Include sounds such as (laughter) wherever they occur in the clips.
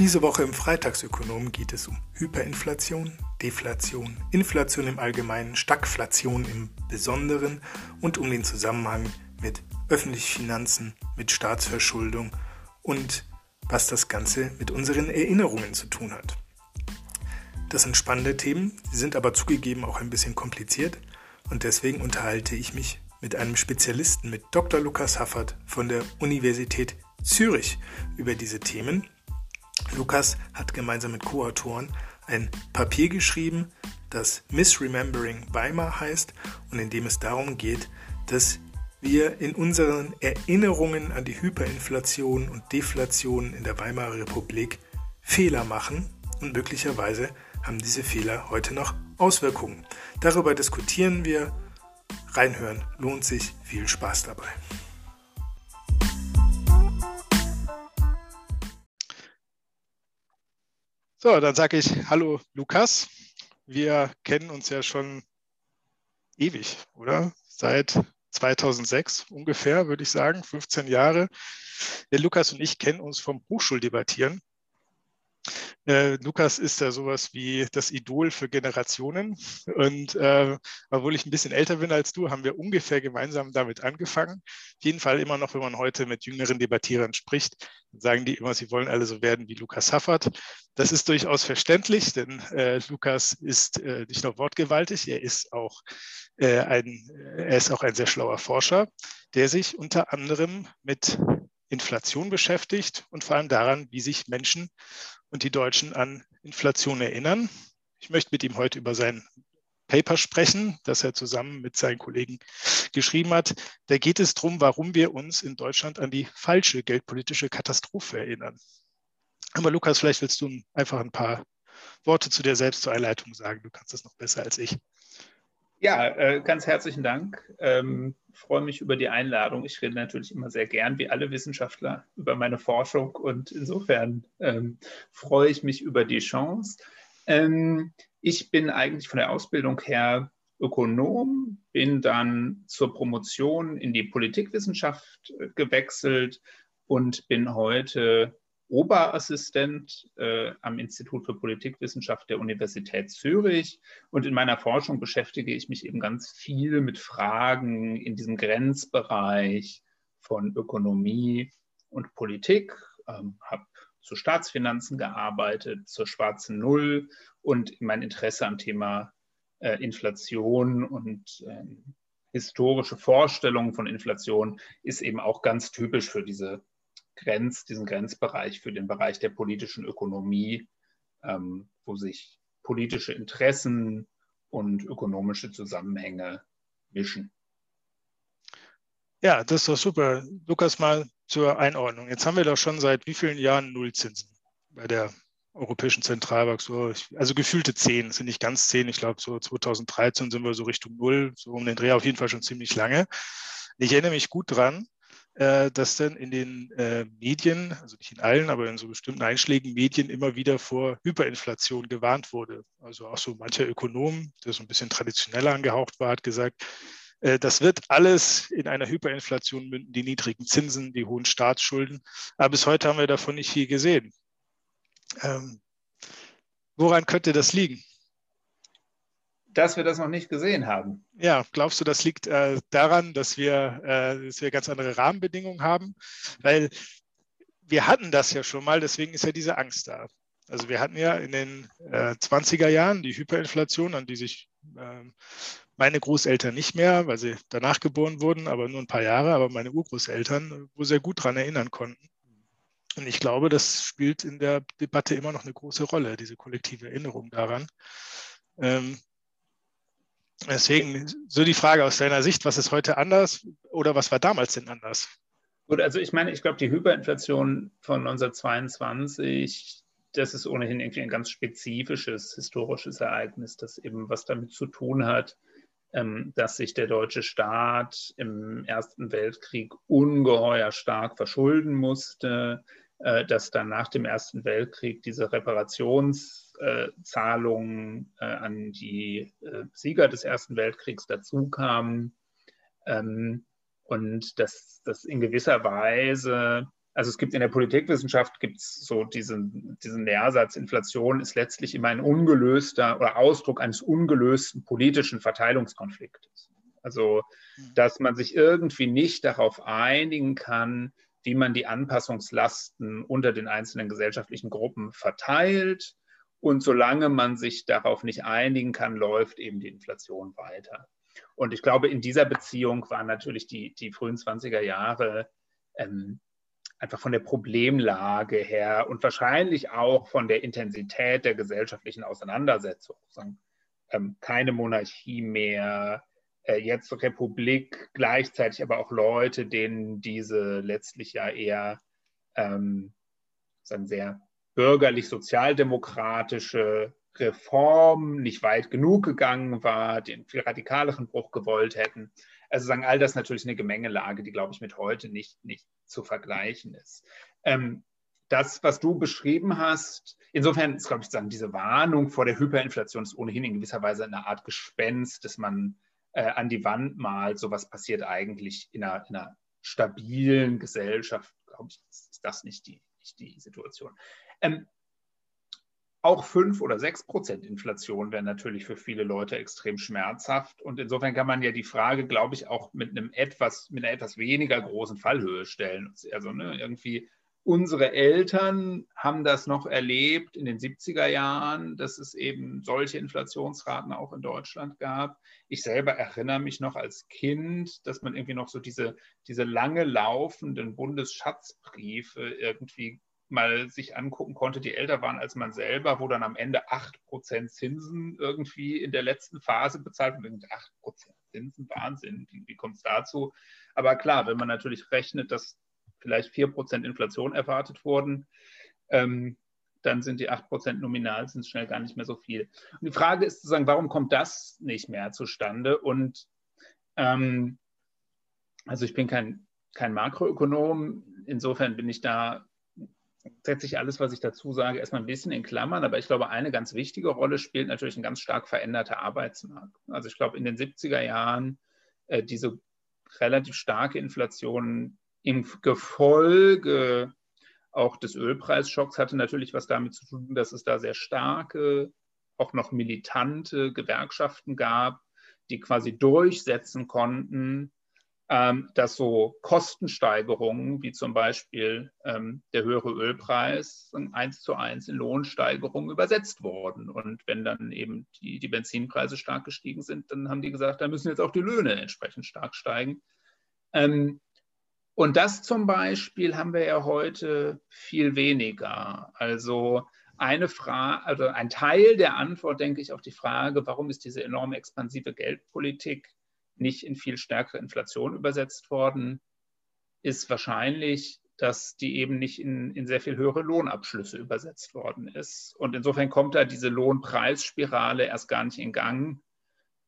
Diese Woche im Freitagsökonom geht es um Hyperinflation, Deflation, Inflation im Allgemeinen, Stagflation im Besonderen und um den Zusammenhang mit öffentlichen Finanzen, mit Staatsverschuldung und was das Ganze mit unseren Erinnerungen zu tun hat. Das sind spannende Themen, sind aber zugegeben auch ein bisschen kompliziert und deswegen unterhalte ich mich mit einem Spezialisten, mit Dr. Lukas Haffert von der Universität Zürich über diese Themen. Lukas hat gemeinsam mit Co-Autoren ein Papier geschrieben, das Misremembering Weimar heißt und in dem es darum geht, dass wir in unseren Erinnerungen an die Hyperinflation und Deflation in der Weimarer Republik Fehler machen und möglicherweise haben diese Fehler heute noch Auswirkungen. Darüber diskutieren wir. Reinhören lohnt sich. Viel Spaß dabei. So, dann sage ich Hallo Lukas. Wir kennen uns ja schon ewig, oder? Seit 2006 ungefähr, würde ich sagen, 15 Jahre. Der Lukas und ich kennen uns vom Hochschuldebattieren. Äh, Lukas ist ja sowas wie das Idol für Generationen. Und äh, obwohl ich ein bisschen älter bin als du, haben wir ungefähr gemeinsam damit angefangen. Auf jeden Fall immer noch, wenn man heute mit jüngeren Debattierern spricht, sagen die immer, sie wollen alle so werden wie Lukas Haffert. Das ist durchaus verständlich, denn äh, Lukas ist äh, nicht nur wortgewaltig, er ist auch äh, ein, er ist auch ein sehr schlauer Forscher, der sich unter anderem mit Inflation beschäftigt und vor allem daran, wie sich Menschen und die Deutschen an Inflation erinnern. Ich möchte mit ihm heute über sein Paper sprechen, das er zusammen mit seinen Kollegen geschrieben hat. Da geht es darum, warum wir uns in Deutschland an die falsche geldpolitische Katastrophe erinnern. Aber Lukas, vielleicht willst du einfach ein paar Worte zu dir selbst zur Einleitung sagen. Du kannst das noch besser als ich. Ja, äh, ganz herzlichen Dank. Ähm, freue mich über die Einladung. Ich rede natürlich immer sehr gern, wie alle Wissenschaftler, über meine Forschung und insofern ähm, freue ich mich über die Chance. Ähm, ich bin eigentlich von der Ausbildung her Ökonom, bin dann zur Promotion in die Politikwissenschaft äh, gewechselt und bin heute Oberassistent äh, am Institut für Politikwissenschaft der Universität Zürich. Und in meiner Forschung beschäftige ich mich eben ganz viel mit Fragen in diesem Grenzbereich von Ökonomie und Politik, ähm, habe zu Staatsfinanzen gearbeitet, zur schwarzen Null und mein Interesse am Thema äh, Inflation und äh, historische Vorstellungen von Inflation ist eben auch ganz typisch für diese Grenz, diesen Grenzbereich für den Bereich der politischen Ökonomie, ähm, wo sich politische Interessen und ökonomische Zusammenhänge mischen. Ja, das ist doch super. Lukas, mal zur Einordnung. Jetzt haben wir doch schon seit wie vielen Jahren Nullzinsen bei der Europäischen Zentralbank. So, also gefühlte zehn, sind nicht ganz zehn. Ich glaube, so 2013 sind wir so Richtung Null, so um den Dreh auf jeden Fall schon ziemlich lange. Ich erinnere mich gut dran, äh, dass dann in den äh, Medien, also nicht in allen, aber in so bestimmten einschlägigen Medien immer wieder vor Hyperinflation gewarnt wurde. Also auch so mancher Ökonom, der so ein bisschen traditioneller angehaucht war, hat gesagt, äh, das wird alles in einer Hyperinflation münden, die niedrigen Zinsen, die hohen Staatsschulden. Aber bis heute haben wir davon nicht viel gesehen. Ähm, woran könnte das liegen? Dass wir das noch nicht gesehen haben. Ja, glaubst du, das liegt äh, daran, dass wir, äh, dass wir ganz andere Rahmenbedingungen haben? Weil wir hatten das ja schon mal, deswegen ist ja diese Angst da. Also wir hatten ja in den äh, 20er Jahren die Hyperinflation, an die sich ähm, meine Großeltern nicht mehr, weil sie danach geboren wurden, aber nur ein paar Jahre, aber meine Urgroßeltern, wo sehr gut daran erinnern konnten. Und ich glaube, das spielt in der Debatte immer noch eine große Rolle, diese kollektive Erinnerung daran. Ähm, Deswegen so die Frage aus deiner Sicht, was ist heute anders oder was war damals denn anders? Gut, also ich meine, ich glaube, die Hyperinflation von 1922, das ist ohnehin irgendwie ein ganz spezifisches historisches Ereignis, das eben was damit zu tun hat, ähm, dass sich der deutsche Staat im Ersten Weltkrieg ungeheuer stark verschulden musste, dass dann nach dem Ersten Weltkrieg diese Reparationszahlungen äh, an die äh, Sieger des Ersten Weltkriegs dazukamen ähm, und dass das in gewisser Weise Also es gibt in der Politikwissenschaft gibt es so diesen, diesen Lehrsatz, Inflation ist letztlich immer ein ungelöster oder Ausdruck eines ungelösten politischen Verteilungskonfliktes. Also mhm. dass man sich irgendwie nicht darauf einigen kann, wie man die Anpassungslasten unter den einzelnen gesellschaftlichen Gruppen verteilt. Und solange man sich darauf nicht einigen kann, läuft eben die Inflation weiter. Und ich glaube, in dieser Beziehung waren natürlich die, die frühen 20er Jahre ähm, einfach von der Problemlage her und wahrscheinlich auch von der Intensität der gesellschaftlichen Auseinandersetzung. Ähm, keine Monarchie mehr, jetzt Republik, gleichzeitig aber auch Leute, denen diese letztlich ja eher ähm, sehr bürgerlich-sozialdemokratische Reform nicht weit genug gegangen war, den viel radikaleren Bruch gewollt hätten. Also sagen all das natürlich eine Gemengelage, die, glaube ich, mit heute nicht, nicht zu vergleichen ist. Ähm, das, was du beschrieben hast, insofern ist, glaube ich, sagen, diese Warnung vor der Hyperinflation ist ohnehin in gewisser Weise eine Art Gespenst, das man äh, an die Wand malt. So was passiert eigentlich in einer, in einer stabilen Gesellschaft, glaube ich, ist das nicht die, nicht die Situation. Ähm, auch 5 oder 6 Prozent Inflation wäre natürlich für viele Leute extrem schmerzhaft. Und insofern kann man ja die Frage, glaube ich, auch mit einem etwas, mit einer etwas weniger großen Fallhöhe stellen. Also ne, irgendwie unsere Eltern haben das noch erlebt in den 70er Jahren, dass es eben solche Inflationsraten auch in Deutschland gab. Ich selber erinnere mich noch als Kind, dass man irgendwie noch so diese, diese lange laufenden Bundesschatzbriefe irgendwie mal sich angucken konnte, die älter waren als man selber, wo dann am Ende 8% Zinsen irgendwie in der letzten Phase bezahlt wurden. 8% Zinsen, Wahnsinn, wie, wie kommt es dazu? Aber klar, wenn man natürlich rechnet, dass vielleicht 4% Inflation erwartet wurden, ähm, dann sind die 8% nominal sind schnell gar nicht mehr so viel. Und die Frage ist sozusagen, warum kommt das nicht mehr zustande? Und ähm, also ich bin kein, kein Makroökonom, insofern bin ich da setze ich alles, was ich dazu sage, erstmal ein bisschen in Klammern. Aber ich glaube, eine ganz wichtige Rolle spielt natürlich ein ganz stark veränderter Arbeitsmarkt. Also ich glaube, in den 70er Jahren äh, diese relativ starke Inflation im Gefolge auch des Ölpreisschocks hatte natürlich was damit zu tun, dass es da sehr starke, auch noch militante Gewerkschaften gab, die quasi durchsetzen konnten, ähm, dass so Kostensteigerungen wie zum Beispiel ähm, der höhere Ölpreis eins zu eins in Lohnsteigerungen übersetzt wurden. Und wenn dann eben die, die Benzinpreise stark gestiegen sind, dann haben die gesagt, da müssen jetzt auch die Löhne entsprechend stark steigen. Ähm, und das zum Beispiel haben wir ja heute viel weniger. Also eine Frage, also ein Teil der Antwort, denke ich, auf die Frage, warum ist diese enorme expansive Geldpolitik nicht in viel stärkere Inflation übersetzt worden, ist wahrscheinlich, dass die eben nicht in, in sehr viel höhere Lohnabschlüsse übersetzt worden ist. Und insofern kommt da diese Lohnpreisspirale erst gar nicht in Gang,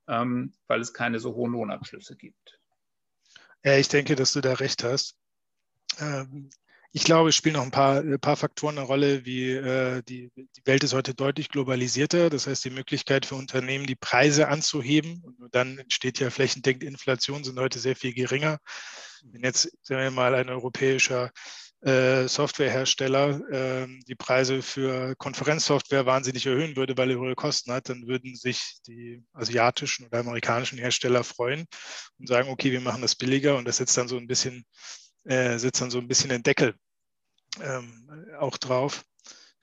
ähm, weil es keine so hohen Lohnabschlüsse gibt. Ja, ich denke, dass du da recht hast. Ähm, ich glaube, es spielen noch ein paar, ein paar Faktoren eine Rolle, wie äh, die, die Welt ist heute deutlich globalisierter. Das heißt, die Möglichkeit für Unternehmen, die Preise anzuheben, und nur dann entsteht ja flächendeckend Inflation, sind heute sehr viel geringer. Wenn jetzt, sagen wir mal, ein europäischer äh, Softwarehersteller äh, die Preise für Konferenzsoftware wahnsinnig erhöhen würde, weil er höhere Kosten hat, dann würden sich die asiatischen oder amerikanischen Hersteller freuen und sagen, okay, wir machen das billiger und das setzt dann so ein bisschen äh, setzt dann so ein bisschen den Deckel ähm, auch drauf.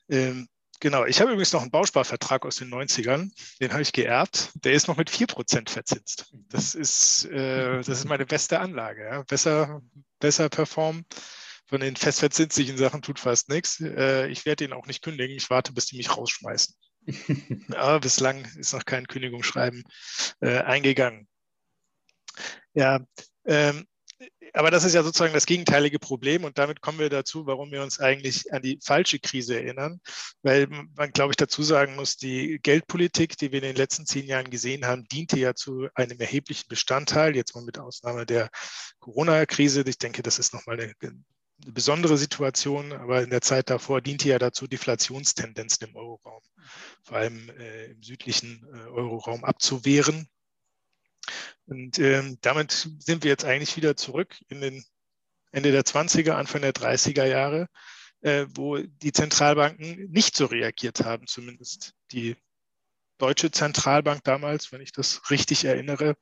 Ähm, genau, ich habe übrigens noch einen Bausparvertrag aus den 90ern, den habe ich geerbt. Der ist noch mit 4% verzinst. Das ist, äh, das ist meine beste Anlage. Ja. Besser, besser performen. Von den festverzinslichen Sachen tut fast nichts. Äh, ich werde ihn auch nicht kündigen. Ich warte, bis die mich rausschmeißen. (laughs) Aber bislang ist noch kein Kündigungsschreiben äh, eingegangen. Ja, ähm, aber das ist ja sozusagen das gegenteilige Problem und damit kommen wir dazu, warum wir uns eigentlich an die falsche Krise erinnern, weil man, glaube ich, dazu sagen muss, die Geldpolitik, die wir in den letzten zehn Jahren gesehen haben, diente ja zu einem erheblichen Bestandteil, jetzt mal mit Ausnahme der Corona-Krise. Ich denke, das ist nochmal eine, eine besondere Situation, aber in der Zeit davor diente ja dazu, Deflationstendenzen im Euroraum, vor allem äh, im südlichen äh, Euroraum abzuwehren und ähm, damit sind wir jetzt eigentlich wieder zurück in den Ende der 20er, Anfang der 30er Jahre, äh, wo die Zentralbanken nicht so reagiert haben, zumindest die deutsche Zentralbank damals, wenn ich das richtig erinnere.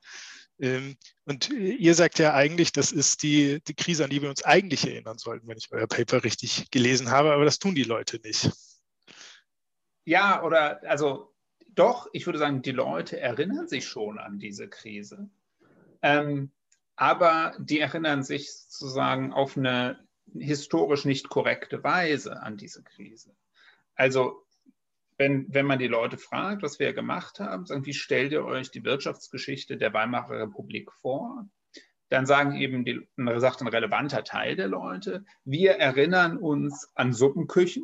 Ähm, und ihr sagt ja eigentlich, das ist die, die Krise, an die wir uns eigentlich erinnern sollten, wenn ich euer Paper richtig gelesen habe, aber das tun die Leute nicht. Ja, oder also doch, ich würde sagen, die Leute erinnern sich schon an diese Krise. Ähm, aber die erinnern sich sozusagen auf eine historisch nicht korrekte Weise an diese Krise. Also wenn, wenn man die Leute fragt, was wir gemacht haben, sagen, wie stellt ihr euch die Wirtschaftsgeschichte der Weimarer Republik vor? Dann sagen eben, die, sagt ein relevanter Teil der Leute, wir erinnern uns an Suppenküchen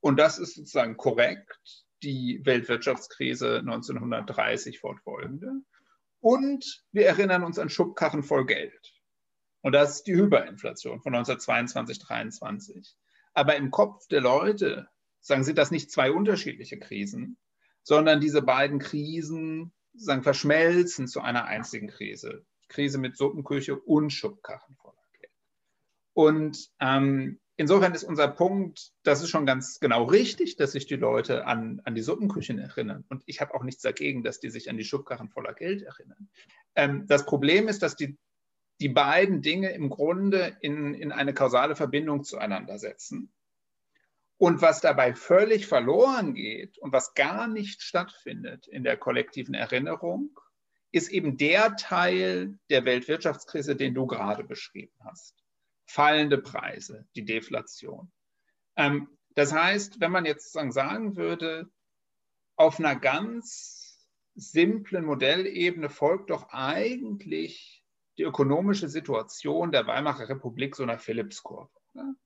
und das ist sozusagen korrekt, die Weltwirtschaftskrise 1930 fortfolgende. Und wir erinnern uns an Schubkarren voll Geld. Und das ist die Hyperinflation von 1922, 1923. Aber im Kopf der Leute sagen, sind das nicht zwei unterschiedliche Krisen, sondern diese beiden Krisen sagen, verschmelzen zu einer einzigen Krise. Krise mit Suppenküche und Schubkarren voller Geld. Und ähm, insofern ist unser Punkt, das ist schon ganz genau richtig, dass sich die Leute an, an die Suppenküchen erinnern. Und ich habe auch nichts dagegen, dass die sich an die Schubkarren voller Geld erinnern. Ähm, das Problem ist, dass die, die beiden Dinge im Grunde in, in eine kausale Verbindung zueinander setzen. Und was dabei völlig verloren geht und was gar nicht stattfindet in der kollektiven Erinnerung, ist eben der Teil der Weltwirtschaftskrise, den du gerade beschrieben hast. Fallende Preise, die Deflation. Ähm, das heißt, wenn man jetzt sagen würde, auf einer ganz simplen Modellebene folgt doch eigentlich die ökonomische Situation der Weimarer Republik so einer Phillipskurve. Ne?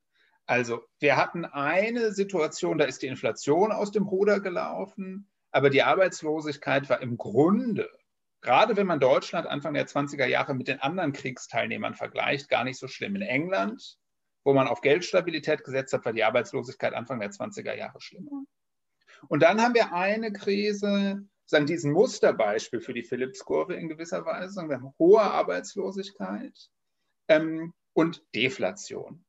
Also wir hatten eine Situation, da ist die Inflation aus dem Ruder gelaufen, aber die Arbeitslosigkeit war im Grunde, gerade wenn man Deutschland Anfang der 20er Jahre mit den anderen Kriegsteilnehmern vergleicht, gar nicht so schlimm. In England, wo man auf Geldstabilität gesetzt hat, war die Arbeitslosigkeit Anfang der 20er Jahre schlimmer. Und dann haben wir eine Krise, sagen diesen Musterbeispiel für die Phillips-Kurve in gewisser Weise, sagen wir haben hohe Arbeitslosigkeit ähm, und Deflation.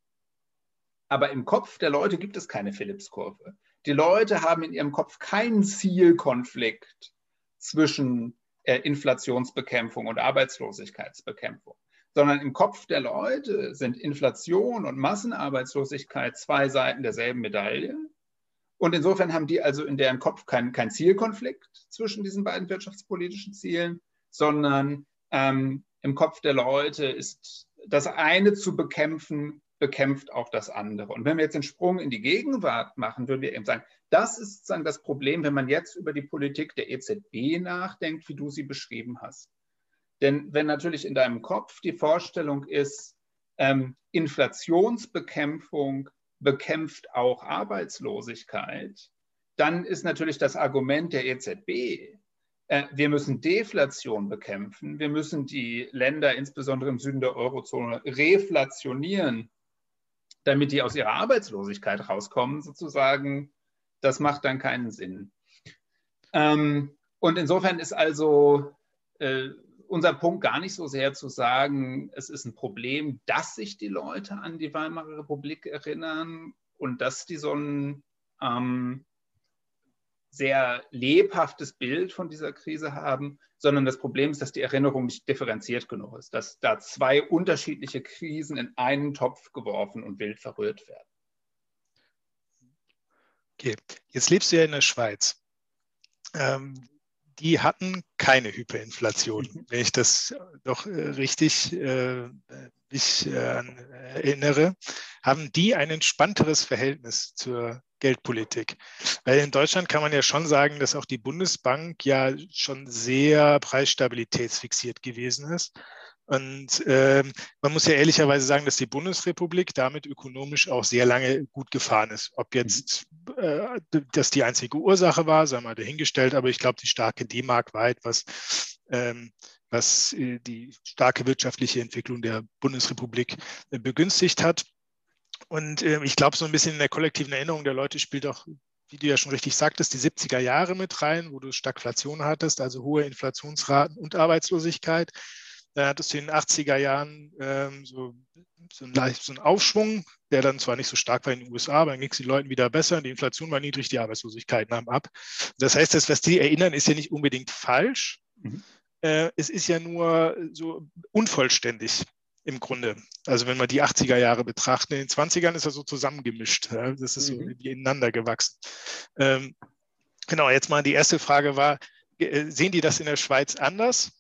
Aber im Kopf der Leute gibt es keine Phillips-Kurve. Die Leute haben in ihrem Kopf keinen Zielkonflikt zwischen äh, Inflationsbekämpfung und Arbeitslosigkeitsbekämpfung, sondern im Kopf der Leute sind Inflation und Massenarbeitslosigkeit zwei Seiten derselben Medaille. Und insofern haben die also in deren Kopf keinen kein Zielkonflikt zwischen diesen beiden wirtschaftspolitischen Zielen, sondern ähm, im Kopf der Leute ist das eine zu bekämpfen bekämpft auch das andere. Und wenn wir jetzt den Sprung in die Gegenwart machen, würden wir eben sagen, das ist sozusagen das Problem, wenn man jetzt über die Politik der EZB nachdenkt, wie du sie beschrieben hast. Denn wenn natürlich in deinem Kopf die Vorstellung ist, ähm, Inflationsbekämpfung bekämpft auch Arbeitslosigkeit, dann ist natürlich das Argument der EZB, äh, wir müssen Deflation bekämpfen, wir müssen die Länder, insbesondere im Süden der Eurozone, reflationieren damit die aus ihrer Arbeitslosigkeit rauskommen, sozusagen, das macht dann keinen Sinn. Ähm, und insofern ist also äh, unser Punkt gar nicht so sehr zu sagen, es ist ein Problem, dass sich die Leute an die Weimarer Republik erinnern und dass die so ein ähm, sehr lebhaftes Bild von dieser Krise haben, sondern das Problem ist, dass die Erinnerung nicht differenziert genug ist, dass da zwei unterschiedliche Krisen in einen Topf geworfen und wild verrührt werden. Okay, jetzt lebst du ja in der Schweiz. Ähm, die hatten keine Hyperinflation, mhm. wenn ich das doch äh, richtig äh, mich äh, erinnere, haben die ein entspannteres Verhältnis zur Geldpolitik. Weil in Deutschland kann man ja schon sagen, dass auch die Bundesbank ja schon sehr preisstabilitätsfixiert gewesen ist. Und äh, man muss ja ehrlicherweise sagen, dass die Bundesrepublik damit ökonomisch auch sehr lange gut gefahren ist. Ob jetzt äh, das die einzige Ursache war, sei mal dahingestellt, aber ich glaube, die starke D-Mark war etwas, ähm, was äh, die starke wirtschaftliche Entwicklung der Bundesrepublik äh, begünstigt hat. Und äh, ich glaube, so ein bisschen in der kollektiven Erinnerung der Leute spielt auch, wie du ja schon richtig sagtest, die 70er Jahre mit rein, wo du Stagflation hattest, also hohe Inflationsraten und Arbeitslosigkeit. Da hattest du in den 80er Jahren ähm, so, so, einen, so einen Aufschwung, der dann zwar nicht so stark war in den USA, aber dann ging es den Leuten wieder besser, die Inflation war niedrig, die Arbeitslosigkeit nahm ab. Das heißt, das, was die erinnern, ist ja nicht unbedingt falsch. Mhm. Äh, es ist ja nur so unvollständig im Grunde. Also wenn wir die 80er Jahre betrachten, in den 20ern ist er so zusammengemischt. Ja? Das ist mhm. so ineinander gewachsen. Ähm, genau, jetzt mal die erste Frage war, äh, sehen die das in der Schweiz anders?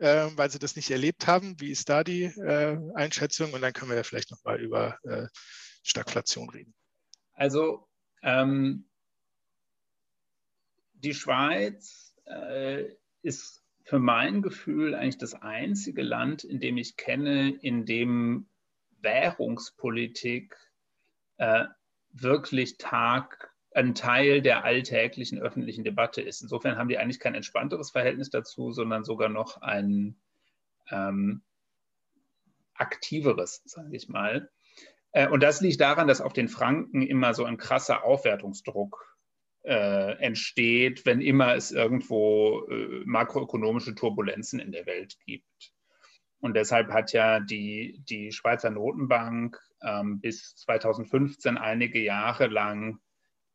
äh, weil sie das nicht erlebt haben. Wie ist da die äh, Einschätzung? Und dann können wir ja vielleicht nochmal über äh, Stagflation reden. Also ähm, die Schweiz äh, ist für mein Gefühl eigentlich das einzige Land, in dem ich kenne, in dem Währungspolitik äh, wirklich Tag ein Teil der alltäglichen öffentlichen Debatte ist. Insofern haben die eigentlich kein entspannteres Verhältnis dazu, sondern sogar noch ein ähm, aktiveres, sage ich mal. Äh, und das liegt daran, dass auf den Franken immer so ein krasser Aufwertungsdruck äh, entsteht, wenn immer es irgendwo äh, makroökonomische Turbulenzen in der Welt gibt. Und deshalb hat ja die, die Schweizer Notenbank ähm, bis 2015 einige Jahre lang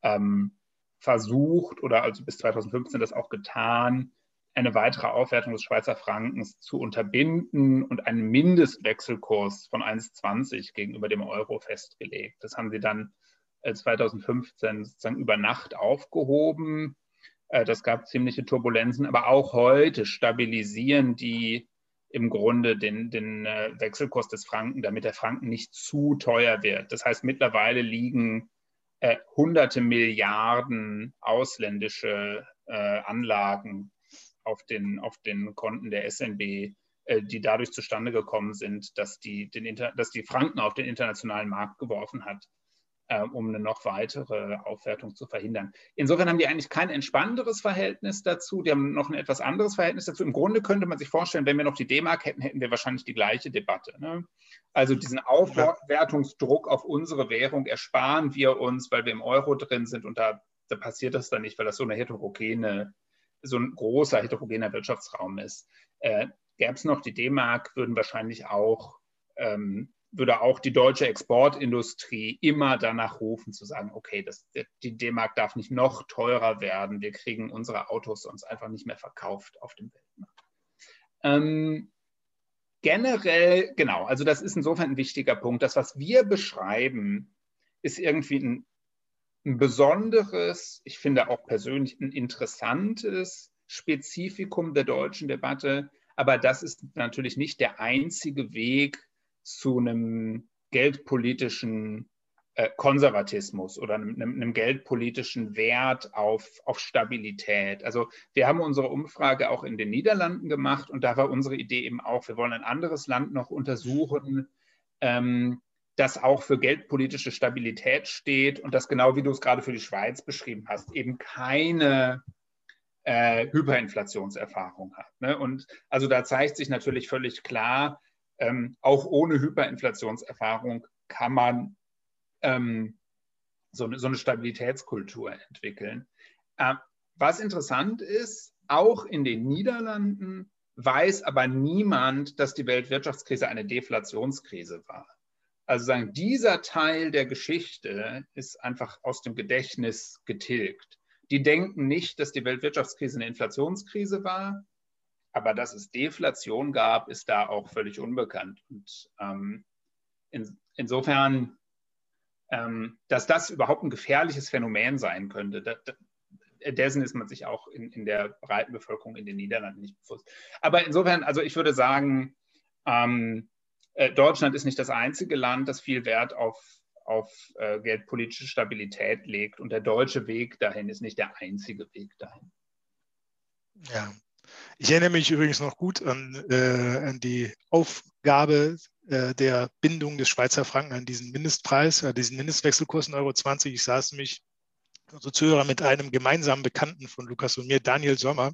ähm, versucht oder also bis 2015 das auch getan, eine weitere Aufwertung des Schweizer Frankens zu unterbinden und einen Mindestwechselkurs von 1,20 gegenüber dem Euro festgelegt. Das haben sie dann 2015 äh, sozusagen über Nacht aufgehoben. Äh, das gab ziemliche Turbulenzen, aber auch heute stabilisieren die im Grunde den, den äh, Wechselkurs des Franken, damit der Franken nicht zu teuer wird. Das heißt, mittlerweile liegen äh, hunderte Milliarden ausländische äh, Anlagen auf den, auf den Konten der SNB, äh, die dadurch zustande gekommen sind, dass die, den dass die Franken auf den internationalen Markt geworfen hat um eine noch weitere Aufwertung zu verhindern. Insofern haben die eigentlich kein entspannteres Verhältnis dazu. Die haben noch ein etwas anderes Verhältnis dazu. Im Grunde könnte man sich vorstellen, wenn wir noch die D-Mark hätten, hätten wir wahrscheinlich die gleiche Debatte. Ne? Also diesen Aufwertungsdruck auf unsere Währung ersparen wir uns, weil wir im Euro drin sind und da, da passiert das dann nicht, weil das so eine heterogene, so ein großer heterogener Wirtschaftsraum ist. Äh, Gäbe es noch die D-Mark, würden wahrscheinlich auch ähm, würde auch die deutsche Exportindustrie immer danach rufen, zu sagen, okay, das, die D-Mark darf nicht noch teurer werden. Wir kriegen unsere Autos sonst einfach nicht mehr verkauft auf dem Weltmarkt. Ähm, generell, genau, also das ist insofern ein wichtiger Punkt. Das, was wir beschreiben, ist irgendwie ein, ein besonderes, ich finde auch persönlich ein interessantes Spezifikum der deutschen Debatte. Aber das ist natürlich nicht der einzige Weg, zu einem geldpolitischen äh, Konservatismus oder einem, einem, geldpolitischen Wert auf, auf Stabilität. Also wir haben unsere Umfrage auch in den Niederlanden gemacht und da war unsere Idee eben auch, wir wollen ein anderes Land noch untersuchen, ähm, das auch für geldpolitische Stabilität steht und das genau wie du es gerade für die Schweiz beschrieben hast, eben keine äh, Hyperinflationserfahrung hat. Ne? Und also da zeigt sich natürlich völlig klar, ähm, auch ohne Hyperinflationserfahrung kann man ähm, so, eine, so, eine, Stabilitätskultur entwickeln. Äh, was interessant ist, auch in den Niederlanden weiß aber niemand, dass die Weltwirtschaftskrise eine Deflationskrise war. Also sagen, dieser Teil der Geschichte ist einfach aus dem Gedächtnis getilgt. Die denken nicht, dass die Weltwirtschaftskrise eine Inflationskrise war. Aber dass es Deflation gab, ist da auch völlig unbekannt. Und ähm, in, insofern, ähm, dass das überhaupt ein gefährliches Phänomen sein könnte, da, da, dessen ist man sich auch in, in, der breiten Bevölkerung in den Niederlanden nicht bewusst. Aber insofern, also ich würde sagen, ähm, äh, Deutschland ist nicht das einzige Land, das viel Wert auf, auf äh, geldpolitische Stabilität legt. Und der deutsche Weg dahin ist nicht der einzige Weg dahin. Ja, ich erinnere mich übrigens noch gut an, äh, an die Aufgabe äh, der Bindung des Schweizer Franken an diesen Mindestpreis, äh, diesen Mindestwechselkurs in Euro 20. Ich saß nämlich, unsere Zuhörer, mit einem gemeinsamen Bekannten von Lukas und mir, Daniel Sommer,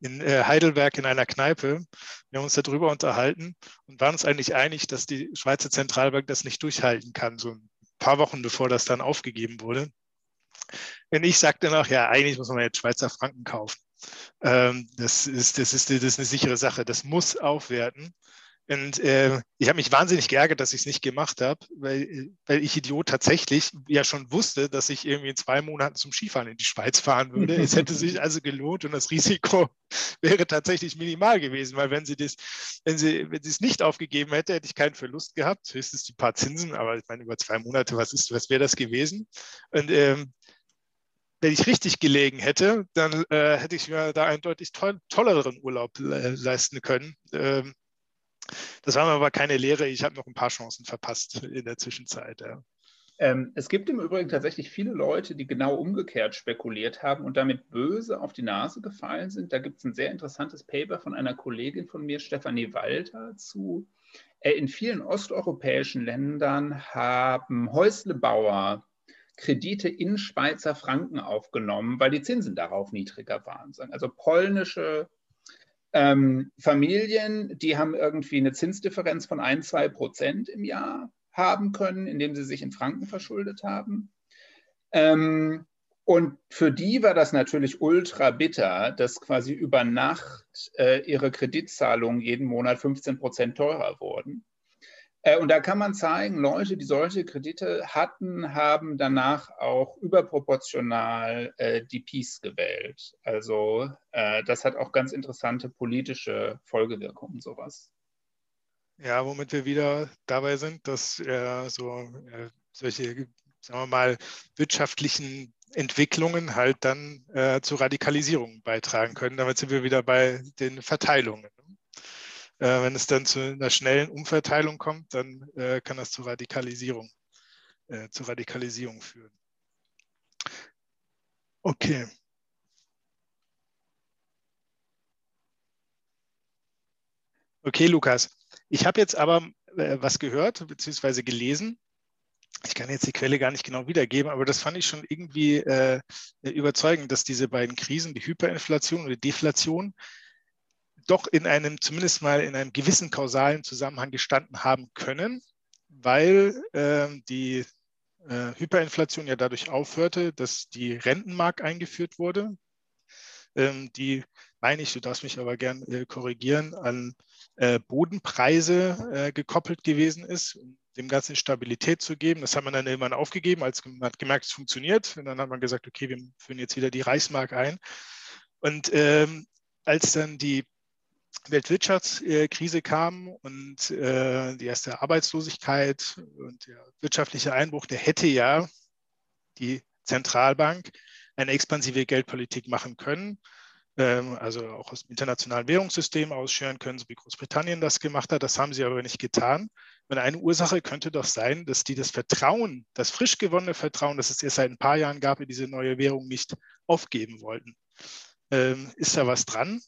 in äh, Heidelberg in einer Kneipe. Wir haben uns darüber unterhalten und waren uns eigentlich einig, dass die Schweizer Zentralbank das nicht durchhalten kann, so ein paar Wochen bevor das dann aufgegeben wurde. Denn ich sagte noch, ja, eigentlich muss man jetzt Schweizer Franken kaufen. Ähm, das, ist, das, ist, das ist eine sichere Sache. Das muss aufwerten. Und äh, ich habe mich wahnsinnig geärgert, dass ich es nicht gemacht habe, weil, weil ich Idiot tatsächlich ja schon wusste, dass ich irgendwie in zwei Monaten zum Skifahren in die Schweiz fahren würde. es hätte sich also gelohnt und das Risiko (laughs) wäre tatsächlich minimal gewesen, weil wenn sie das, wenn sie, wenn sie es nicht aufgegeben hätte, hätte ich keinen Verlust gehabt, höchstens die paar Zinsen, aber ich meine, über zwei Monate, was ist, was wäre das gewesen? Und ähm, wenn ich richtig gelegen hätte, dann äh, hätte ich mir da einen deutlich to tolleren Urlaub le leisten können. Ähm, das war mir aber keine Lehre. Ich habe noch ein paar Chancen verpasst in der Zwischenzeit. Ja. Ähm, es gibt im Übrigen tatsächlich viele Leute, die genau umgekehrt spekuliert haben und damit böse auf die Nase gefallen sind. Da gibt es ein sehr interessantes Paper von einer Kollegin von mir, Stefanie Walter, zu. Äh, in vielen osteuropäischen Ländern haben Häuslebauer Kredite in Schweizer Franken aufgenommen, weil die Zinsen darauf niedriger waren. Also polnische ähm, Familien, die haben irgendwie eine Zinsdifferenz von ein, zwei Prozent im Jahr haben können, indem sie sich in Franken verschuldet haben. Ähm, und für die war das natürlich ultra bitter, dass quasi über Nacht äh, ihre Kreditzahlungen jeden Monat 15 Prozent teurer wurden. Äh, und da kann man zeigen, Leute, die solche Kredite hatten, haben danach auch überproportional äh, die Peace gewählt. Also äh, das hat auch ganz interessante politische Folgewirkungen, sowas. Ja, womit wir wieder dabei sind, dass äh, so äh, solche, sagen wir mal, wirtschaftlichen Entwicklungen halt dann äh, zu Radikalisierung beitragen können. Damit sind wir wieder bei den Verteilungen. Äh, wenn es dann zu einer schnellen Umverteilung kommt, dann äh, kann das zu Radikalisierung, äh, zu Radikalisierung führen. Okay. Okay, Lukas. Ich habe jetzt aber äh, was gehört bzw. gelesen. Ich kann jetzt die Quelle gar nicht genau wiedergeben, aber das fand ich schon irgendwie äh, überzeugend, dass diese beiden Krisen, die Hyperinflation und die Deflation, doch in einem, zumindest mal in einem gewissen kausalen Zusammenhang gestanden haben können, weil äh, die äh, Hyperinflation ja dadurch aufhörte, dass die Rentenmark eingeführt wurde, ähm, die, meine ich, du darfst mich aber gern äh, korrigieren, an äh, Bodenpreise äh, gekoppelt gewesen ist, um dem Ganzen Stabilität zu geben. Das hat man dann irgendwann aufgegeben, als man hat gemerkt, es funktioniert. Und dann hat man gesagt, okay, wir führen jetzt wieder die Reichsmark ein. Und ähm, als dann die Weltwirtschaftskrise kam und äh, die erste Arbeitslosigkeit und der wirtschaftliche Einbruch, der hätte ja die Zentralbank eine expansive Geldpolitik machen können, ähm, also auch aus dem internationalen Währungssystem ausscheren können, so wie Großbritannien das gemacht hat. Das haben sie aber nicht getan. Und eine Ursache könnte doch sein, dass die das Vertrauen, das frisch gewonnene Vertrauen, das es erst seit ein paar Jahren gab, in diese neue Währung nicht aufgeben wollten. Ähm, ist da was dran?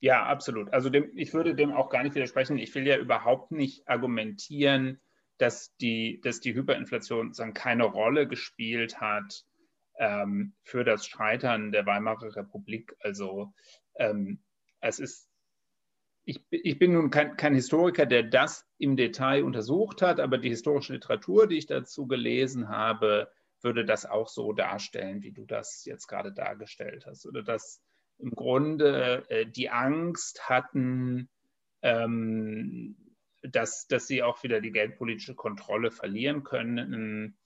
Ja, absolut. Also dem, ich würde dem auch gar nicht widersprechen. Ich will ja überhaupt nicht argumentieren, dass die, dass die Hyperinflation sagen, keine Rolle gespielt hat ähm, für das Scheitern der Weimarer Republik. Also ähm, es ist, ich, ich bin nun kein, kein Historiker, der das im Detail untersucht hat, aber die historische Literatur, die ich dazu gelesen habe, würde das auch so darstellen, wie du das jetzt gerade dargestellt hast. Oder dass im Grunde äh, die Angst hatten, ähm, dass, dass sie auch wieder die geldpolitische Kontrolle verlieren können.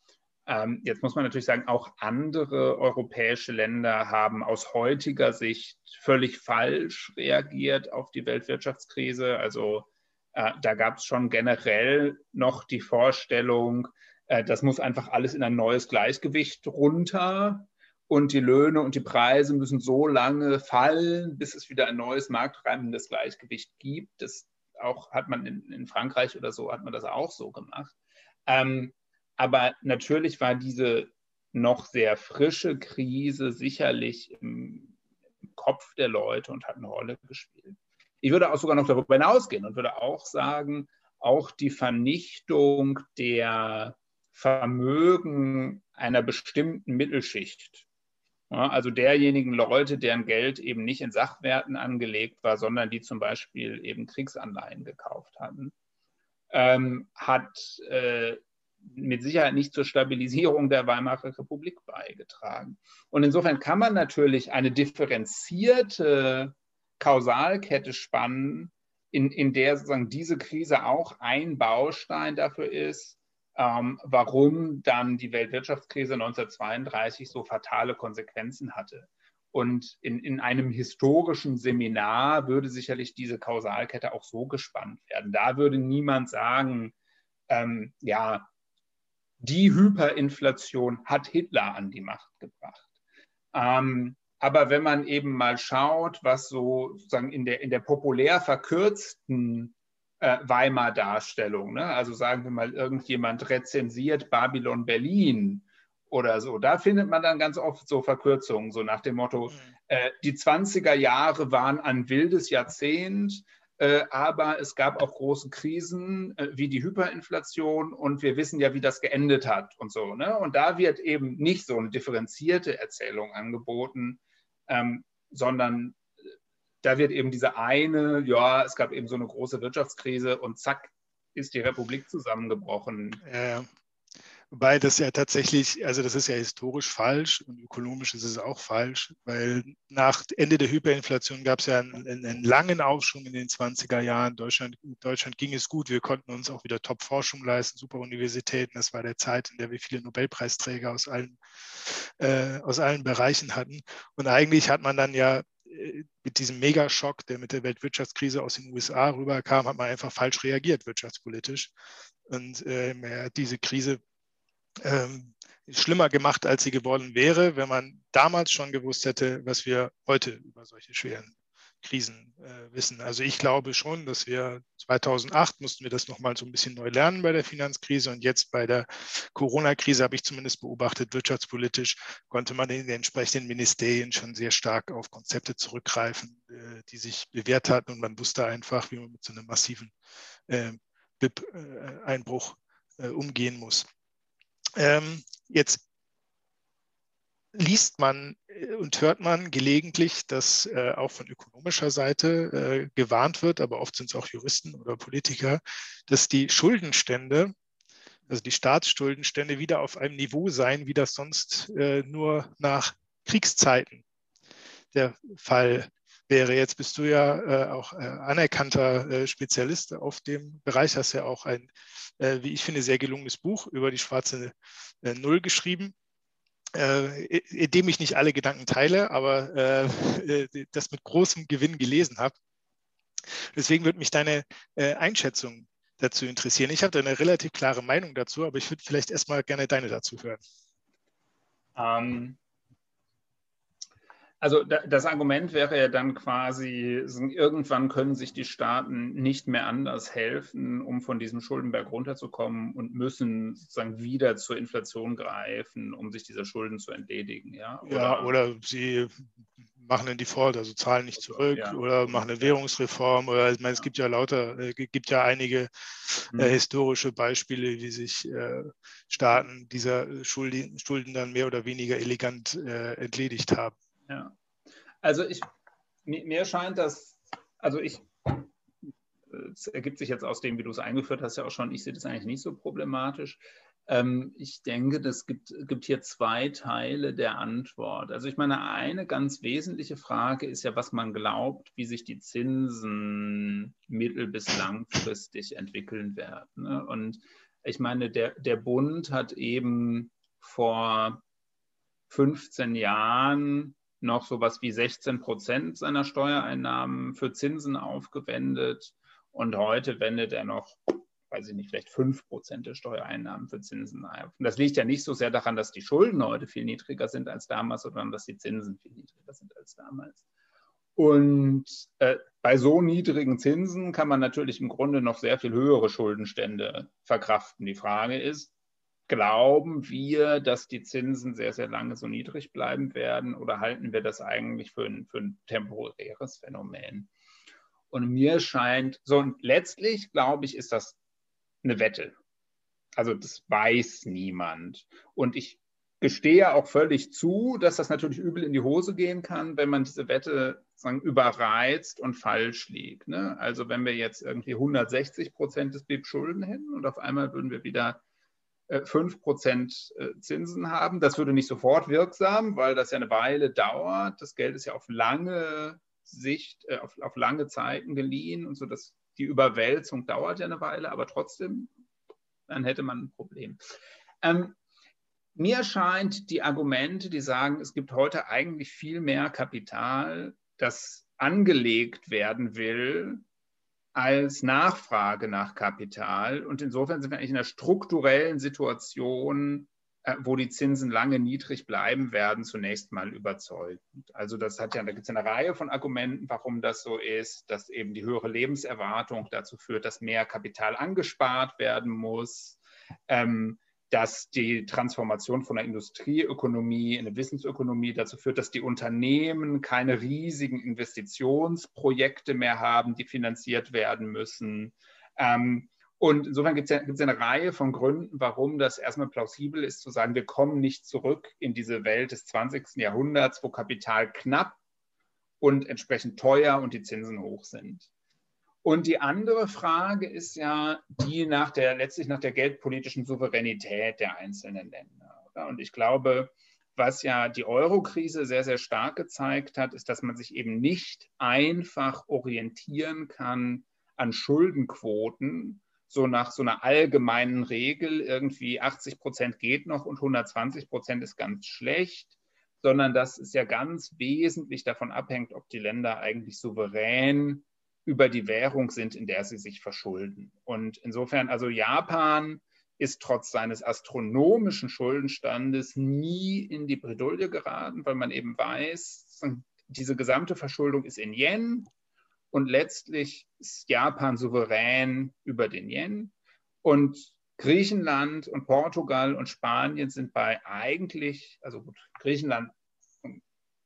Ähm, jetzt muss man natürlich sagen, auch andere europäische Länder haben aus heutiger Sicht völlig falsch reagiert auf die Weltwirtschaftskrise. Also äh, da gab es schon generell noch die Vorstellung, äh, das muss einfach alles in ein neues Gleichgewicht runter und die Löhne und die Preise müssen so lange fallen, bis es wieder ein neues marktreibendes Gleichgewicht gibt. Das auch hat man in, in, Frankreich oder so, hat man das auch so gemacht. Ähm, aber natürlich war diese noch sehr frische Krise sicherlich im, im Kopf der Leute und hat eine Rolle gespielt. Ich würde auch sogar noch darüber hinausgehen und würde auch sagen, auch die Vernichtung der Vermögen einer bestimmten Mittelschicht also derjenigen Leute, deren Geld eben nicht in Sachwerten angelegt war, sondern die zum Beispiel eben Kriegsanleihen gekauft hatten, ähm, hat äh, mit Sicherheit nicht zur Stabilisierung der Weimarer Republik beigetragen. Und insofern kann man natürlich eine differenzierte Kausalkette spannen, in, in der sozusagen diese Krise auch ein Baustein dafür ist, ähm, warum dann die Weltwirtschaftskrise 1932 so fatale Konsequenzen hatte. Und in, in einem historischen Seminar würde sicherlich diese Kausalkette auch so gespannt werden. Da würde niemand sagen, ähm, ja, die Hyperinflation hat Hitler an die Macht gebracht. Ähm, aber wenn man eben mal schaut, was so sozusagen in der, in der populär verkürzten äh, Weimar-Darstellung, ne? also sagen wir mal, irgendjemand rezensiert Babylon Berlin oder so, da findet man dann ganz oft so Verkürzungen, so nach dem Motto, mhm. äh, die 20er Jahre waren ein wildes Jahrzehnt, äh, aber es gab auch große Krisen äh, wie die Hyperinflation und wir wissen ja, wie das geendet hat und so. Ne? Und da wird eben nicht so eine differenzierte Erzählung angeboten, ähm, sondern da wird eben diese eine, ja, es gab eben so eine große Wirtschaftskrise und zack, ist die Republik zusammengebrochen. Ja, Wobei das ja tatsächlich, also das ist ja historisch falsch und ökonomisch ist es auch falsch, weil nach Ende der Hyperinflation gab es ja einen, einen, langen Aufschwung in den 20er Jahren. Deutschland, Deutschland ging es gut, wir konnten uns auch wieder Top-Forschung leisten, super Universitäten. Das war der Zeit, in der wir viele Nobelpreisträger aus allen, äh, aus allen Bereichen hatten. Und eigentlich hat man dann ja mit diesem Megaschock, der mit der Weltwirtschaftskrise aus den USA rüberkam, hat man einfach falsch reagiert wirtschaftspolitisch. Und äh, diese Krise ähm, schlimmer gemacht, als sie geworden wäre, wenn man damals schon gewusst hätte, was wir heute über solche schweren Krisen äh, wissen. Also ich glaube schon, dass wir 2008 mussten wir das nochmal so ein bisschen neu lernen bei der Finanzkrise und jetzt bei der Corona-Krise habe ich zumindest beobachtet, wirtschaftspolitisch konnte man in den entsprechenden Ministerien schon sehr stark auf Konzepte zurückgreifen, äh, die sich bewährt hatten und man wusste einfach, wie man mit so einem massiven äh, BIP-Einbruch äh, umgehen muss. Ähm, jetzt liest man äh, und hört man gelegentlich, dass äh, auch von ökonomischer Seite äh, gewarnt wird, aber oft sind es auch Juristen oder Politiker, dass die Schuldenstände, also die Staatsschuldenstände wieder auf einem Niveau seien, wie das sonst äh, nur nach Kriegszeiten der Fall wäre. Jetzt bist du ja äh, auch äh, anerkannter Spezialist auf dem Bereich, hast ja auch ein wie ich finde, sehr gelungenes Buch über die schwarze Null geschrieben, äh, in dem ich nicht alle Gedanken teile, aber (laughs) das mit großem Gewinn gelesen habe. Deswegen würde mich deine Einschätzung dazu interessieren. Ich habe da eine relativ klare Meinung dazu, aber ich würde vielleicht erstmal gerne deine dazu hören. Ähm, also das Argument wäre ja dann quasi, irgendwann können sich die Staaten nicht mehr anders helfen, um von diesem Schuldenberg runterzukommen und müssen sozusagen wieder zur Inflation greifen, um sich dieser Schulden zu entledigen. Ja, oder, ja, oder sie machen einen Default, also zahlen nicht zurück ja. oder machen eine Währungsreform oder ich meine, es gibt ja lauter, äh, gibt ja einige äh, mhm. historische Beispiele, wie sich äh, Staaten dieser Schulden, Schulden dann mehr oder weniger elegant äh, entledigt haben. Ja. Also ich, mir scheint das, also ich, es ergibt sich jetzt aus dem, wie du es eingeführt hast, ja auch schon, ich sehe das eigentlich nicht so problematisch. Ähm, ich denke, das gibt, gibt hier zwei Teile der Antwort. Also ich meine, eine ganz wesentliche Frage ist ja, was man glaubt, wie sich die Zinsen mittel- bis langfristig entwickeln werden. Ne? Und ich meine, der, der Bund hat eben vor 15 Jahren noch so was wie 16 Prozent seiner Steuereinnahmen für Zinsen aufgewendet. Und heute wendet er noch, weiß ich nicht, vielleicht 5 Prozent der Steuereinnahmen für Zinsen auf. Und das liegt ja nicht so sehr daran, dass die Schulden heute viel niedriger sind als damals, sondern dass die Zinsen viel niedriger sind als damals. Und äh, bei so niedrigen Zinsen kann man natürlich im Grunde noch sehr viel höhere Schuldenstände verkraften. Die Frage ist, Glauben wir, dass die Zinsen sehr, sehr lange so niedrig bleiben werden oder halten wir das eigentlich für ein, für ein temporäres Phänomen? Und mir scheint, so und letztlich glaube ich, ist das eine Wette. Also das weiß niemand. Und ich gestehe auch völlig zu, dass das natürlich übel in die Hose gehen kann, wenn man diese Wette sagen, überreizt und falsch liegt. Ne? Also wenn wir jetzt irgendwie 160 Prozent des BIP Schulden hätten und auf einmal würden wir wieder 5% äh, Zinsen haben. Das würde nicht sofort wirksam, weil das ja eine Weile dauert. Das Geld ist ja auf lange Sicht, auf, auf lange Zeiten geliehen und so, dass die Überwälzung dauert ja eine Weile, aber trotzdem, dann hätte man ein Problem. Ähm, mir scheint die Argumente, die sagen, es gibt heute eigentlich viel mehr Kapital, das angelegt werden will, als Nachfrage nach Kapital. Und insofern sind wir eigentlich in einer strukturellen Situation, äh, wo die Zinsen lange niedrig bleiben werden, zunächst mal überzeugend. Also das hat ja, da gibt es eine Reihe von Argumenten, warum das so ist, dass eben die höhere Lebenserwartung dazu führt, dass mehr Kapital angespart werden muss. Ähm, dass die Transformation von der Industrieökonomie in eine Wissensökonomie dazu führt, dass die Unternehmen keine riesigen Investitionsprojekte mehr haben, die finanziert werden müssen. Ähm, und insofern gibt es ja, eine Reihe von Gründen, warum das erstmal plausibel ist, zu sagen, wir kommen nicht zurück in diese Welt des 20. Jahrhunderts, wo Kapital knapp und entsprechend teuer und die Zinsen hoch sind. Und die andere Frage ist ja die nach der, letztlich nach der geldpolitischen Souveränität der einzelnen Länder. Und ich glaube, was ja die Euro-Krise sehr, sehr stark gezeigt hat, ist, dass man sich eben nicht einfach orientieren kann an Schuldenquoten, so nach so einer allgemeinen Regel, irgendwie 80 Prozent geht noch und 120 Prozent ist ganz schlecht, sondern dass es ja ganz wesentlich davon abhängt, ob die Länder eigentlich souverän über die Währung sind, in der sie sich verschulden. Und insofern, also Japan ist trotz seines astronomischen Schuldenstandes nie in die Bredouille geraten, weil man eben weiß, diese gesamte Verschuldung ist in Yen und letztlich ist Japan souverän über den Yen. Und Griechenland und Portugal und Spanien sind bei eigentlich, also gut, Griechenland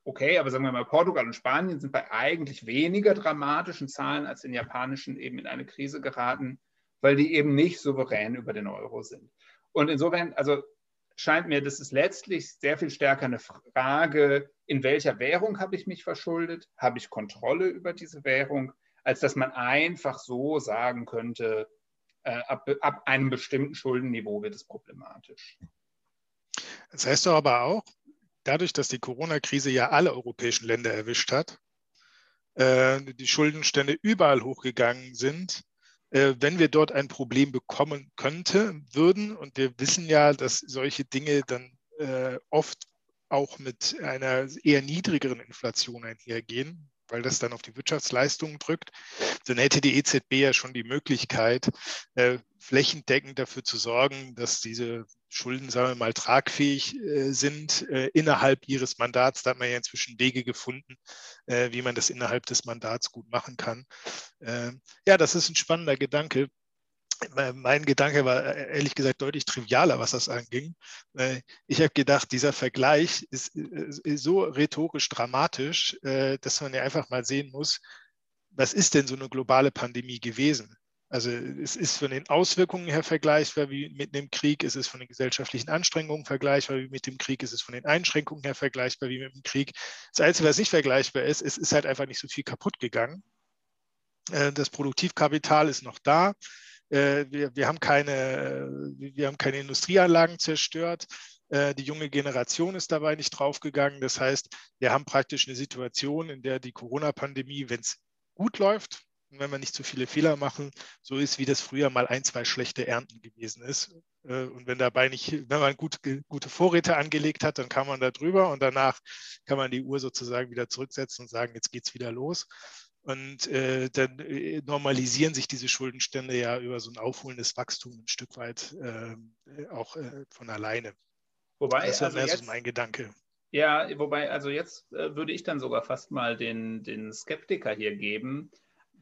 okay, aber sagen wir mal, Portugal und Spanien sind bei eigentlich weniger dramatischen Zahlen als den japanischen eben in eine Krise geraten, weil die eben nicht souverän über den Euro sind. Und insofern, also scheint mir, das ist letztlich sehr viel stärker eine Frage, in welcher Währung habe ich mich verschuldet? Habe ich Kontrolle über diese Währung? Als dass man einfach so sagen könnte, äh, ab, ab einem bestimmten Schuldenniveau wird es problematisch. Das heißt doch aber auch, dadurch, dass die Corona-Krise ja alle europäischen Länder erwischt hat, äh, die Schuldenstände überall hochgegangen sind, äh, wenn wir dort ein Problem bekommen könnten, würden, und wir wissen ja, dass solche Dinge dann äh, oft auch mit einer eher niedrigeren Inflation einhergehen, weil das dann auf die Wirtschaftsleistungen drückt, dann hätte die EZB ja schon die Möglichkeit, äh, flächendeckend dafür zu sorgen, dass diese Schulden, sagen wir mal, tragfähig äh, sind äh, innerhalb ihres Mandats. Da hat man ja inzwischen Wege gefunden, wie man das innerhalb des Mandats gut machen kann. Äh, ja, das ist ein spannender Gedanke mein Gedanke war äh, ehrlich gesagt deutlich trivialer, was das anging. Äh, ich habe gedacht, dieser Vergleich ist, ist so rhetorisch dramatisch, äh, dass man ja einfach mal sehen muss, was ist denn so eine globale Pandemie gewesen? Also es ist von den Auswirkungen her vergleichbar wie mit dem Krieg, es ist von den gesellschaftlichen Anstrengungen vergleichbar wie mit dem Krieg, es ist von den Einschränkungen her vergleichbar wie mit dem Krieg. Das Einzige, was nicht vergleichbar ist, es ist halt einfach nicht so viel kaputt gegangen. Das Produktivkapital ist noch da. Äh, wir, wir, haben keine, wir haben keine Industrieanlagen zerstört. Äh, die junge Generation ist dabei nicht draufgegangen. Das heißt, wir haben praktisch eine Situation, in der die Corona-Pandemie, wenn es gut läuft, und wenn wir nicht zu viele Fehler machen, so ist, wie das früher mal ein, zwei schlechte Ernten gewesen ist. Äh, und wenn dabei nicht, wenn man gut, gute Vorräte angelegt hat, dann kann man da drüber und danach kann man die Uhr sozusagen wieder zurücksetzen und sagen, jetzt geht es wieder los. Und äh, dann äh, normalisieren sich diese Schuldenstände ja über so ein aufholendes Wachstum ein Stück weit ähm, äh, auch äh, von alleine. Wobei, das ist also mehr jetzt, so mein Gedanke. Ja, wobei, also jetzt äh, würde ich dann sogar fast mal den, den Skeptiker hier geben,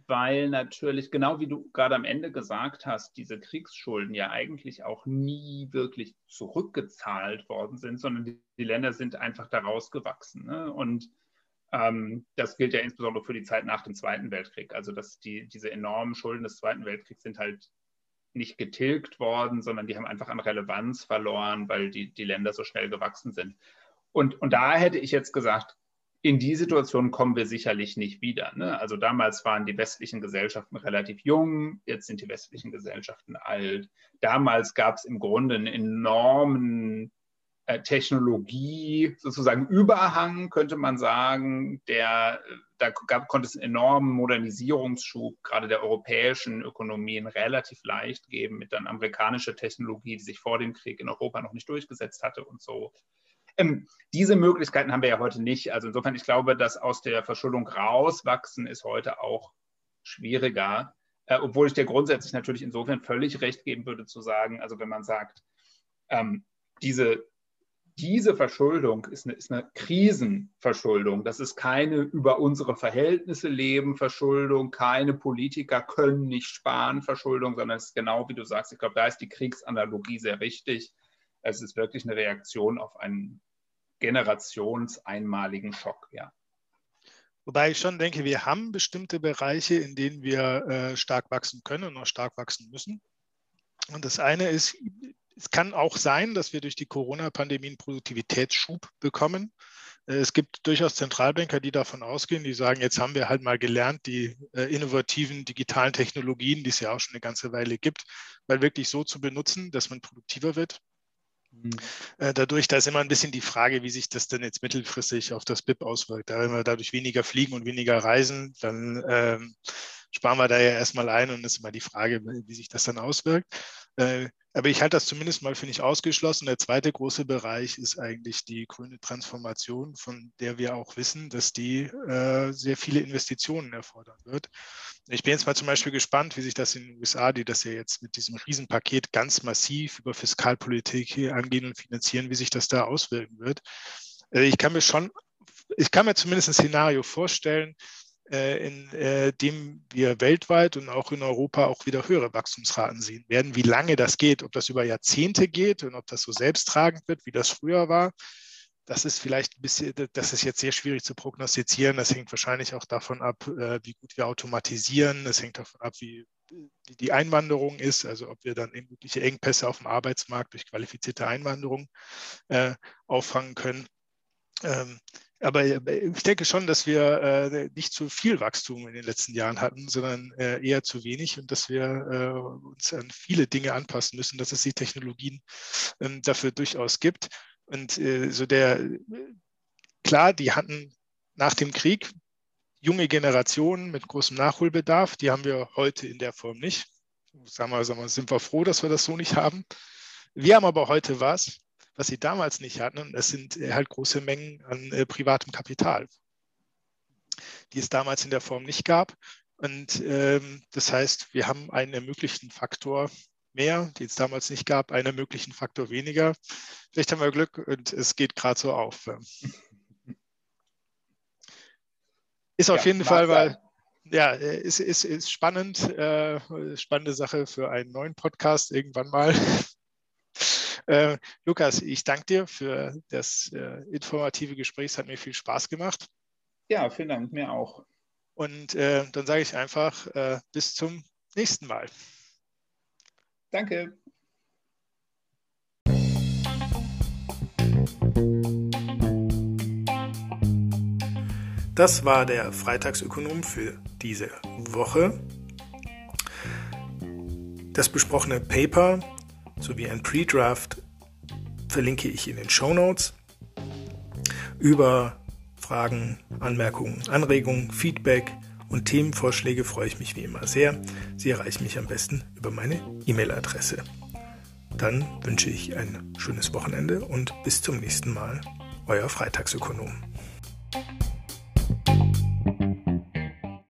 weil natürlich, genau wie du gerade am Ende gesagt hast, diese Kriegsschulden ja eigentlich auch nie wirklich zurückgezahlt worden sind, sondern die, die Länder sind einfach daraus gewachsen. Ne? Und ähm, das gilt ja insbesondere für die Zeit nach dem Zweiten Weltkrieg. Also dass die, diese enormen Schulden des Zweiten Weltkriegs sind halt nicht getilgt worden, sondern die haben einfach an Relevanz verloren, weil die, die Länder so schnell gewachsen sind. Und, und da hätte ich jetzt gesagt, in die Situation kommen wir sicherlich nicht wieder. Ne? Also damals waren die westlichen Gesellschaften relativ jung, jetzt sind die westlichen Gesellschaften alt. Damals gab es im Grunde einen enormen Technologie, sozusagen Überhang, könnte man sagen, der da gab, konnte es einen enormen Modernisierungsschub gerade der europäischen Ökonomien relativ leicht geben mit dann amerikanischer Technologie, die sich vor dem Krieg in Europa noch nicht durchgesetzt hatte und so. Ähm, diese Möglichkeiten haben wir ja heute nicht. Also insofern, ich glaube, dass aus der Verschuldung rauswachsen ist heute auch schwieriger. Äh, obwohl ich dir grundsätzlich natürlich insofern völlig recht geben würde zu sagen, also wenn man sagt, ähm, diese, diese Verschuldung ist eine, ist eine Krisenverschuldung. Das ist keine über unsere Verhältnisse leben Verschuldung, keine Politiker können nicht sparen Verschuldung, sondern es ist genau wie du sagst, ich glaube, da ist die Kriegsanalogie sehr wichtig. Es ist wirklich eine Reaktion auf einen generationseinmaligen Schock, ja. Wobei ich schon denke, wir haben bestimmte Bereiche, in denen wir äh, stark wachsen können und auch stark wachsen müssen. Und das eine ist, es kann auch sein, dass wir durch die Corona-Pandemie einen Produktivitätsschub bekommen. Äh, es gibt durchaus Zentralbanker, die davon ausgehen, die sagen, jetzt haben wir halt mal gelernt, die äh, innovativen digitalen Technologien, die es ja auch schon eine ganze Weile gibt, mal wirklich so zu benutzen, dass man produktiver wird. Mhm. Äh, dadurch, da ist immer ein bisschen die Frage, wie sich das denn jetzt mittelfristig auf das BIP auswirkt. Da, wenn wir dadurch weniger fliegen und weniger reisen, dann ähm, sparen wir da ja erstmal ein und ist immer die Frage, wie sich das dann auswirkt. Äh, aber ich halte das zumindest mal für nicht ausgeschlossen. Der zweite große Bereich ist eigentlich die grüne Transformation, von der wir auch wissen, dass die äh, sehr viele Investitionen erfordern wird. Ich bin jetzt mal zum Beispiel gespannt, wie sich das in den USA, die das ja jetzt mit diesem Riesenpaket ganz massiv über Fiskalpolitik angehen und finanzieren, wie sich das da auswirken wird. Äh, ich kann mir schon, ich kann mir zumindest ein Szenario vorstellen, in äh, dem wir weltweit und auch in Europa auch wieder höhere Wachstumsraten sehen werden. Wie lange das geht, ob das über Jahrzehnte geht und ob das so selbsttragend wird, wie das früher war, das ist vielleicht ein bisschen, das ist jetzt sehr schwierig zu prognostizieren. Das hängt wahrscheinlich auch davon ab, äh, wie gut wir automatisieren. Das hängt davon ab, wie, wie die Einwanderung ist, also ob wir dann mögliche Engpässe auf dem Arbeitsmarkt durch qualifizierte Einwanderung äh, auffangen können. Ähm, aber äh, ich denke schon, dass wir äh, nicht zu viel Wachstum in den letzten Jahren hatten, sondern äh, eher zu wenig und dass wir äh, uns an viele Dinge anpassen müssen, dass es die Technologien ähm, dafür durchaus gibt. Und äh, so der, klar, die hatten nach dem Krieg junge Generationen mit großem Nachholbedarf, die haben wir heute in der Form nicht. Sagen wir, wir, sind wir froh, dass wir das so nicht haben. Wir haben aber heute was, was sie damals nicht hatten. Und es sind äh, halt große Mengen an äh, privatem Kapital, die es damals in der Form nicht gab. Und ähm, das heißt, wir haben einen ermöglichten Faktor mehr, den es damals nicht gab, einen ermöglichten Faktor weniger. Vielleicht haben wir Glück und es geht gerade so auf. Ist auf ja, jeden Fall, weil ja, ist, ist, ist spannend, äh, spannende Sache für einen neuen Podcast irgendwann mal. Äh, Lukas, ich danke dir für das äh, informative Gespräch. Es hat mir viel Spaß gemacht. Ja, vielen Dank, mir auch. Und äh, dann sage ich einfach äh, bis zum nächsten Mal. Danke. Das war der Freitagsökonom für diese Woche. Das besprochene Paper sowie ein Pre-Draft verlinke ich in den Show Notes. Über Fragen, Anmerkungen, Anregungen, Feedback und Themenvorschläge freue ich mich wie immer sehr. Sie erreichen mich am besten über meine E-Mail-Adresse. Dann wünsche ich ein schönes Wochenende und bis zum nächsten Mal. Euer Freitagsökonom.